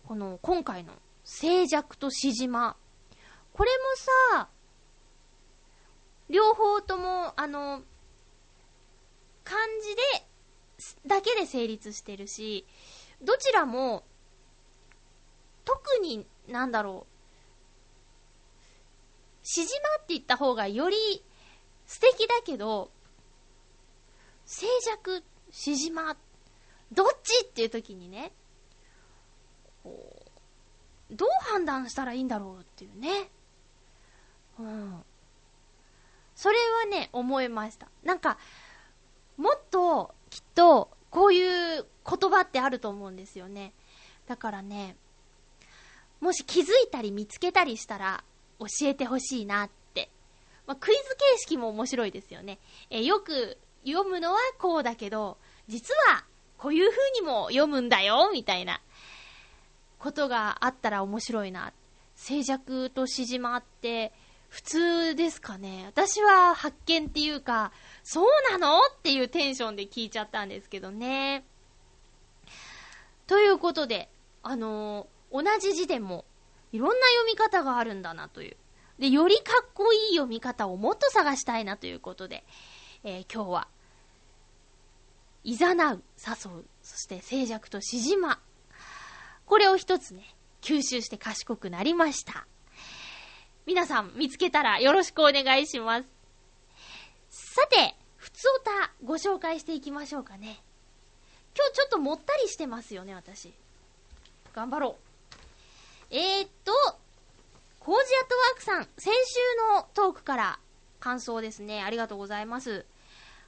この今回の静寂としじま。これもさ、両方とも、あの、漢字で、だけで成立してるし、どちらも、特になんだろう。しじまって言った方がより素敵だけど、静寂、しじま、どっちっていう時にね、こう、どう判断したらいいんだろうっていうね。うん。それはね、思いました。なんか、もっと、きっと、こういう言葉ってあると思うんですよね。だからね、もし気づいたり見つけたりしたら教えてほしいなって。まあ、クイズ形式も面白いですよね。えよく読むのはこうだけど、実はこういう風にも読むんだよ、みたいなことがあったら面白いな。静寂としじまって普通ですかね。私は発見っていうか、そうなのっていうテンションで聞いちゃったんですけどね。ということで、あのー同じ字でも、いろんな読み方があるんだなという。で、よりかっこいい読み方をもっと探したいなということで、えー、今日は、いざなう、誘う、そして静寂としじま。これを一つね、吸収して賢くなりました。皆さん見つけたらよろしくお願いします。さて、ふつおたご紹介していきましょうかね。今日ちょっともったりしてますよね、私。頑張ろう。えー、っと、コージアットワークさん、先週のトークから感想ですね。ありがとうございます。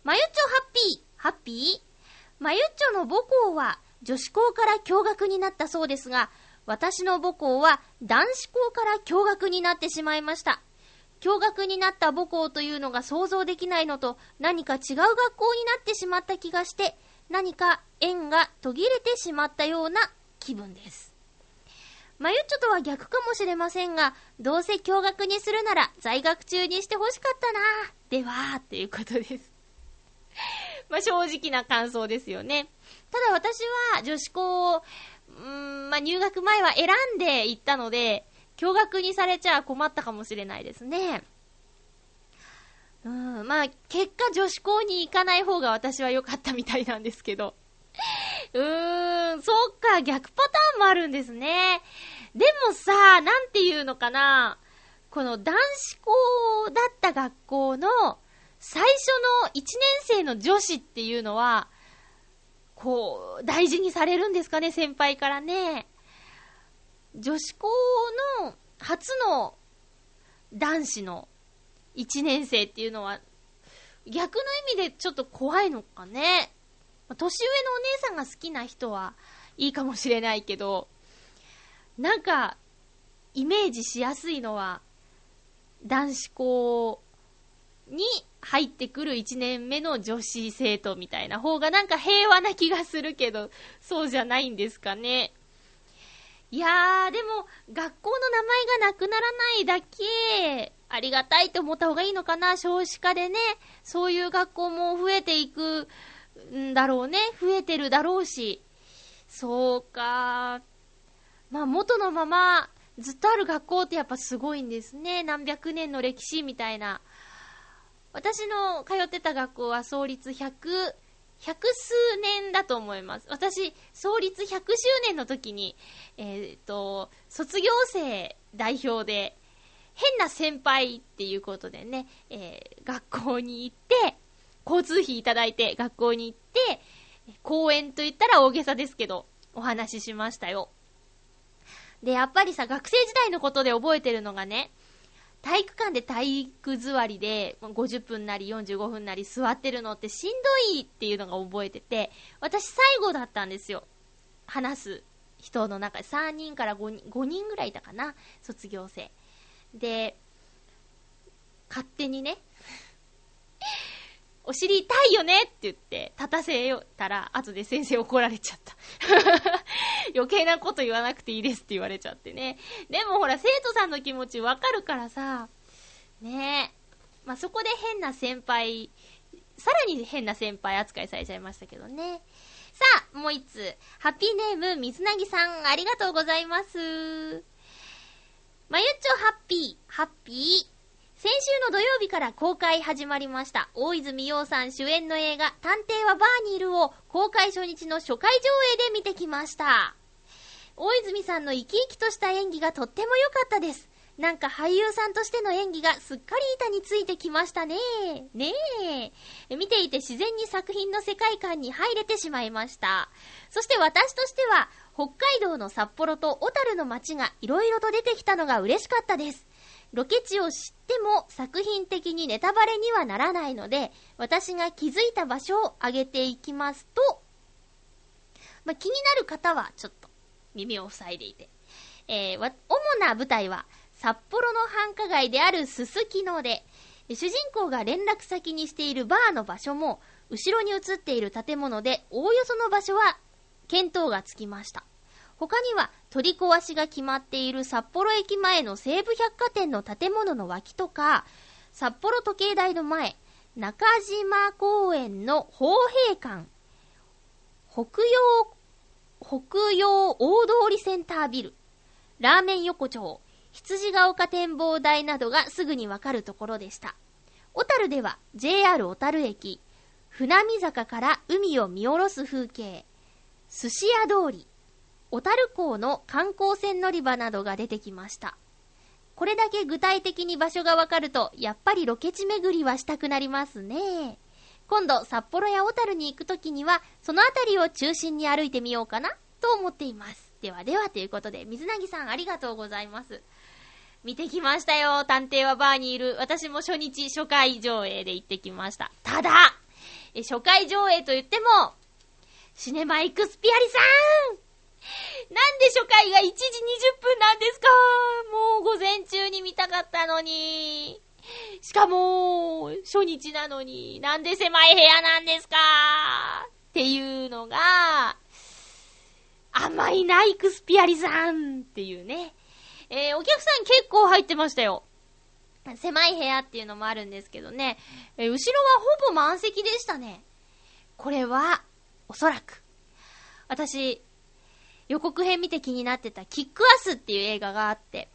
まゆっちょハッピー、ハッピー？まゆっちょの母校は女子校から共学になったそうですが、私の母校は男子校から共学になってしまいました。共学になった母校というのが想像できないのと、何か違う学校になってしまった気がして、何か縁が途切れてしまったような気分です。まゆっちょとは逆かもしれませんが、どうせ驚愕にするなら在学中にしてほしかったなでは、ということです。まあ、正直な感想ですよね。ただ私は女子校を、うーん、まあ、入学前は選んで行ったので、驚愕にされちゃ困ったかもしれないですね。うん、まあ、結果女子校に行かない方が私は良かったみたいなんですけど。うーん、そっか、逆パターンもあるんですね。でもさ、なんていうのかな。この男子校だった学校の最初の1年生の女子っていうのは、こう、大事にされるんですかね、先輩からね。女子校の初の男子の1年生っていうのは、逆の意味でちょっと怖いのかね。年上のお姉さんが好きな人はいいかもしれないけど、なんか、イメージしやすいのは、男子校に入ってくる1年目の女子生徒みたいな方がなんか平和な気がするけど、そうじゃないんですかね。いやー、でも、学校の名前がなくならないだけ、ありがたいと思った方がいいのかな、少子化でね。そういう学校も増えていくんだろうね。増えてるだろうし。そうか。まあ、元のまま、ずっとある学校ってやっぱすごいんですね。何百年の歴史みたいな。私の通ってた学校は創立100、百数年だと思います。私、創立100周年の時に、えっ、ー、と、卒業生代表で、変な先輩っていうことでね、えー、学校に行って、交通費いただいて学校に行って、公演と言ったら大げさですけど、お話ししましたよ。で、やっぱりさ、学生時代のことで覚えてるのがね、体育館で体育座りで50分なり45分なり座ってるのってしんどいっていうのが覚えてて、私最後だったんですよ。話す人の中で3人から5人 ,5 人ぐらいいたかな、卒業生。で、勝手にね、お尻痛いよねって言って、立たせよたら、後で先生怒られちゃった。余計なこと言わなくていいですって言われちゃってね。でもほら、生徒さんの気持ちわかるからさ、ねえ。まあ、そこで変な先輩、さらに変な先輩扱いされちゃいましたけどね。さあ、もう一つ。ハッピーネーム、水なぎさん、ありがとうございます。まゆっちょハッピー、ハッピー。先週の土曜日から公開始まりました。大泉洋さん主演の映画、探偵はバーにいるを公開初日の初回上映で見てきました。大泉さんの生き生きとした演技がとっても良かったです。なんか俳優さんとしての演技がすっかり板についてきましたね。ねえ。見ていて自然に作品の世界観に入れてしまいました。そして私としては、北海道の札幌と小樽の街が色々と出てきたのが嬉しかったです。ロケ地を知っても作品的にネタバレにはならないので、私が気づいた場所を挙げていきますと、まあ、気になる方はちょっと耳を塞いでいて、えー、主な舞台は札幌の繁華街であるすすきので、主人公が連絡先にしているバーの場所も、後ろに映っている建物で、おおよその場所は見当がつきました。他には取り壊しが決まっている札幌駅前の西武百貨店の建物の脇とか、札幌時計台の前、中島公園の宝平館、北洋、北洋大通りセンタービル、ラーメン横丁、羊ヶ丘展望台などがすぐにわかるところでした。小樽では JR 小樽駅、船見坂から海を見下ろす風景、寿司屋通り、小樽港の観光船乗り場などが出てきました。これだけ具体的に場所がわかると、やっぱりロケ地巡りはしたくなりますね。今度、札幌や小樽に行くときには、その辺りを中心に歩いてみようかな、と思っています。ではではということで、水なぎさんありがとうございます。見てきましたよ。探偵はバーにいる。私も初日初回上映で行ってきました。ただ、初回上映と言っても、シネマイクスピアリさんなんで初回が1時20分なんですか？もう午前中に見たかったのに。しかも、初日なのに、なんで狭い部屋なんですか？っていうのが、あんまいないクスピアリさんっていうね。えー、お客さん結構入ってましたよ。狭い部屋っていうのもあるんですけどね。えー、後ろはほぼ満席でしたね。これは、おそらく。私、予告編見て気になってたキックアスっていう映画があって、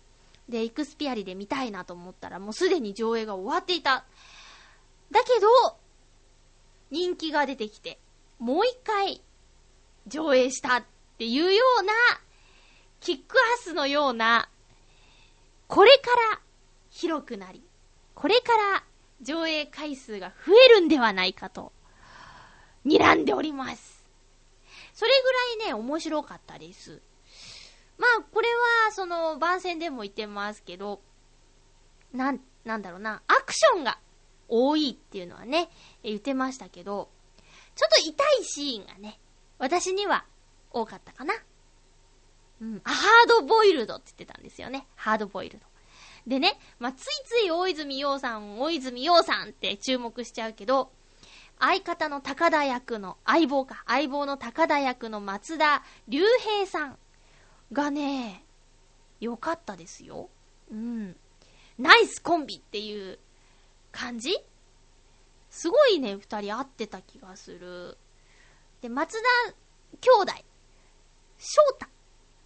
で、イクスピアリで見たいなと思ったらもうすでに上映が終わっていた。だけど、人気が出てきて、もう一回上映したっていうような、キックアスのような、これから広くなり、これから上映回数が増えるんではないかと、睨んでおります。それぐらいね、面白かったです。まあ、これは、その、番宣でも言ってますけど、なん、なんだろうな、アクションが多いっていうのはね、言ってましたけど、ちょっと痛いシーンがね、私には多かったかな。うん、ハードボイルドって言ってたんですよね。ハードボイルド。でね、まあ、ついつい大泉洋さん、大泉洋さんって注目しちゃうけど、相方の高田役の、相棒か、相棒の高田役の松田龍平さんがね、良かったですよ。うん。ナイスコンビっていう感じ？すごいね、二人合ってた気がする。で、松田兄弟、翔太。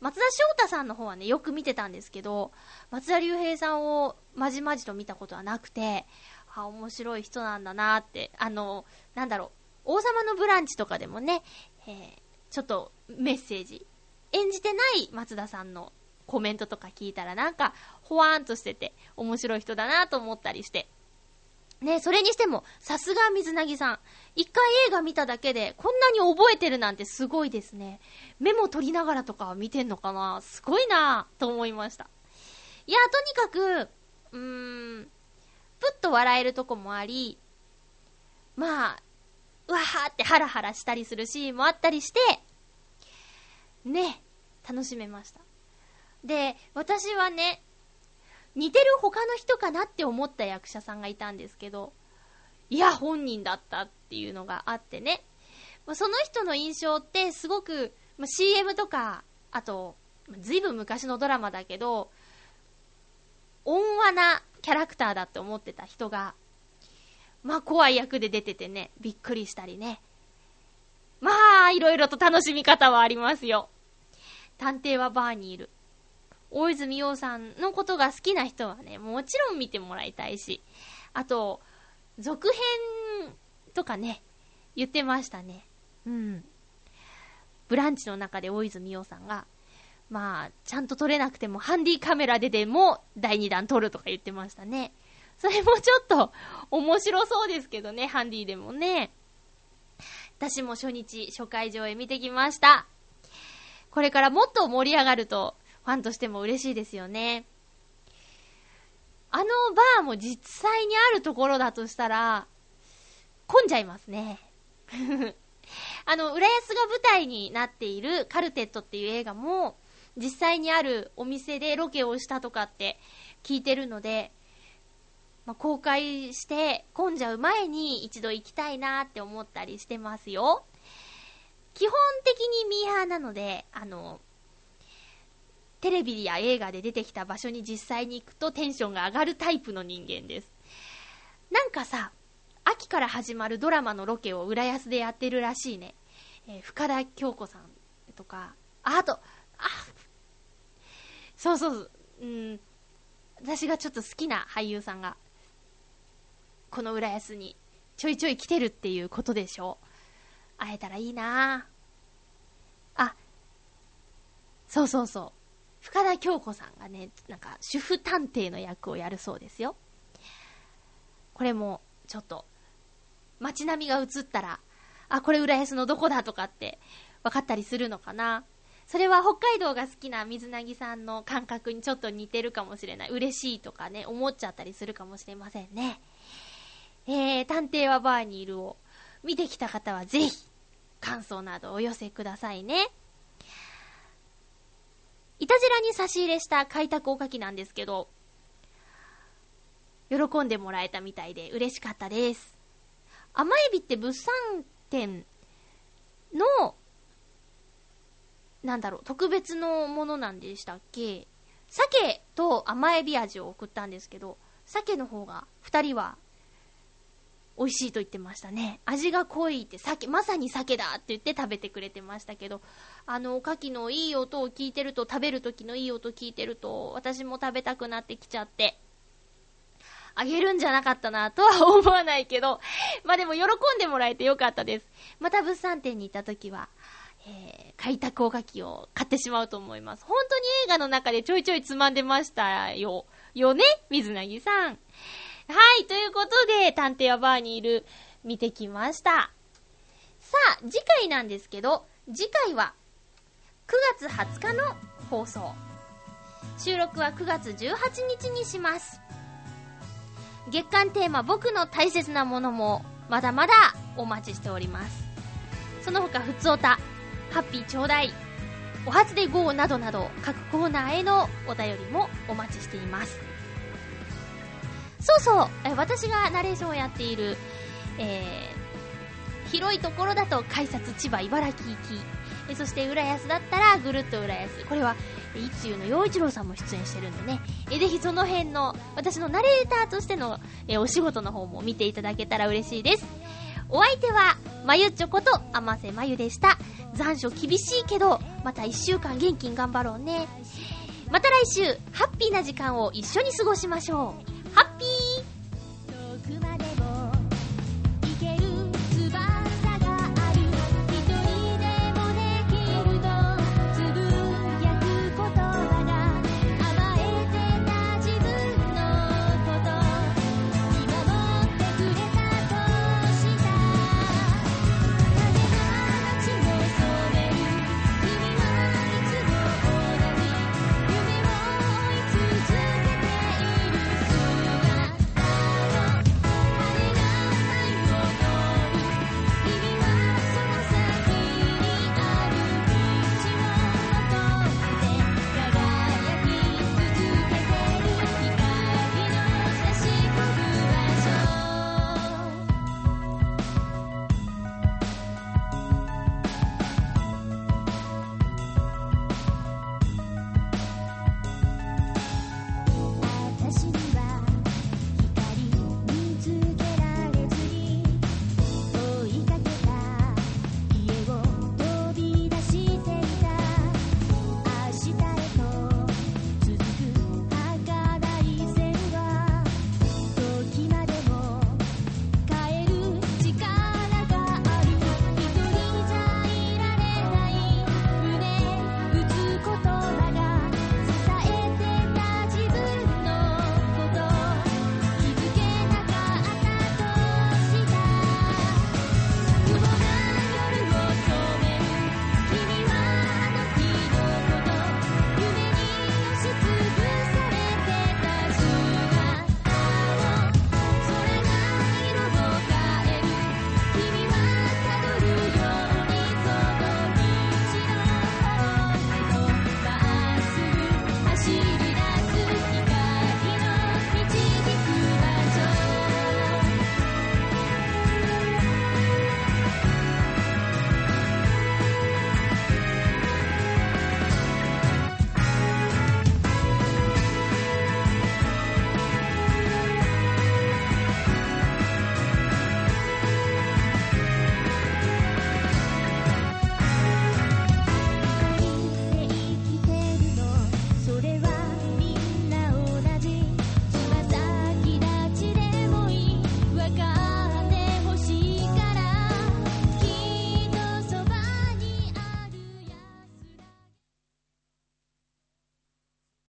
松田翔太さんの方はね、よく見てたんですけど、松田龍平さんをまじまじと見たことはなくて、あ、面白い人なんだなって、あの、なんだろう、王様のブランチとかでもね、えー、ちょっとメッセージ、演じてない松田さんのコメントとか聞いたらなんか、ほわーんとしてて、面白い人だなと思ったりして。ねそれにしても、さすが水なぎさん。一回映画見ただけで、こんなに覚えてるなんてすごいですね。メモ取りながらとか見てんのかなすごいなと思いました。いや、とにかく、うーん、ぷっと笑えるとこもあり、まあ、うわーってハラハラしたりするシーンもあったりして、ね、楽しめました。で、私はね、似てる他の人かなって思った役者さんがいたんですけど、いや、本人だったっていうのがあってね。まその人の印象ってすごく、ま CM とか、あと、ずいぶん昔のドラマだけど、温和なキャラクターだって思ってた人が、まあ怖い役で出ててね、びっくりしたりね。まあ、いろいろと楽しみ方はありますよ。探偵はバーにいる。大泉洋さんのことが好きな人はね、もちろん見てもらいたいし。あと、続編とかね、言ってましたね。うん。ブランチの中で大泉洋さんが、まあ、ちゃんと撮れなくても、ハンディカメラででも第2弾撮るとか言ってましたね。それもちょっと面白そうですけどね、ハンディでもね。私も初日、初回上映見てきました。これからもっと盛り上がると、ファンとしても嬉しいですよね。あのバーも実際にあるところだとしたら、混んじゃいますね。あの、浦安が舞台になっているカルテットっていう映画も、実際にあるお店でロケをしたとかって聞いてるので、まあ、公開して混んじゃう前に一度行きたいなって思ったりしてますよ。基本的にミーハーなので、あの、テレビや映画で出てきた場所に実際に行くとテンションが上がるタイプの人間です。なんかさ、秋から始まるドラマのロケを浦安でやってるらしいね。えー、深田恭子さんとか、あ、あと、あ、そうそう、うん、私がちょっと好きな俳優さんが、この浦安にちょいちょい来てるっていうことでしょう。会えたらいいなあ、そうそうそう。深田恭子さんがね、なんか主婦探偵の役をやるそうですよ。これも、ちょっと、街並みが映ったら、あ、これ浦安のどこだとかって分かったりするのかな。それは北海道が好きな水なぎさんの感覚にちょっと似てるかもしれない。嬉しいとかね、思っちゃったりするかもしれませんね。えー、探偵はバーにいるを見てきた方はぜひ、感想などお寄せくださいね。いたじらに差し入れした開拓おかきなんですけど、喜んでもらえたみたいで嬉しかったです。甘エビって物産展の、なんだろう、特別のものなんでしたっけ？鮭と甘エビ味を送ったんですけど、鮭の方が二人は美味しいと言ってましたね。味が濃いって、鮭、まさに鮭だって言って食べてくれてましたけど、あの、おかきのいい音を聞いてると、食べる時のいい音聞いてると、私も食べたくなってきちゃって、あげるんじゃなかったなとは思わないけど、まあでも喜んでもらえてよかったです。また物産展に行った時は、えー、開拓おかきを買ってしまうと思います。本当に映画の中でちょいちょいつまんでましたよ。よね？水なぎさん。はい、ということで、探偵はバーにいる、見てきました。さあ、次回なんですけど、次回は、9月20日の放送。収録は9月18日にします。月間テーマ、僕の大切なものも、まだまだお待ちしております。その他、ふつおた、ハッピーちょうだい、お初で GO などなど、各コーナーへのお便りもお待ちしています。そうそう、え私がナレーションをやっている、えー、広いところだと改札千葉茨城行き、えそして浦安だったらぐるっと浦安。これは、いつゆの陽一郎さんも出演してるんでね。えぜひその辺の、私のナレーターとしての、えお仕事の方も見ていただけたら嬉しいです。お相手は、まゆちょこと、あませまゆでした。残暑厳しいけど、また一週間元気に頑張ろうね。また来週、ハッピーな時間を一緒に過ごしましょう。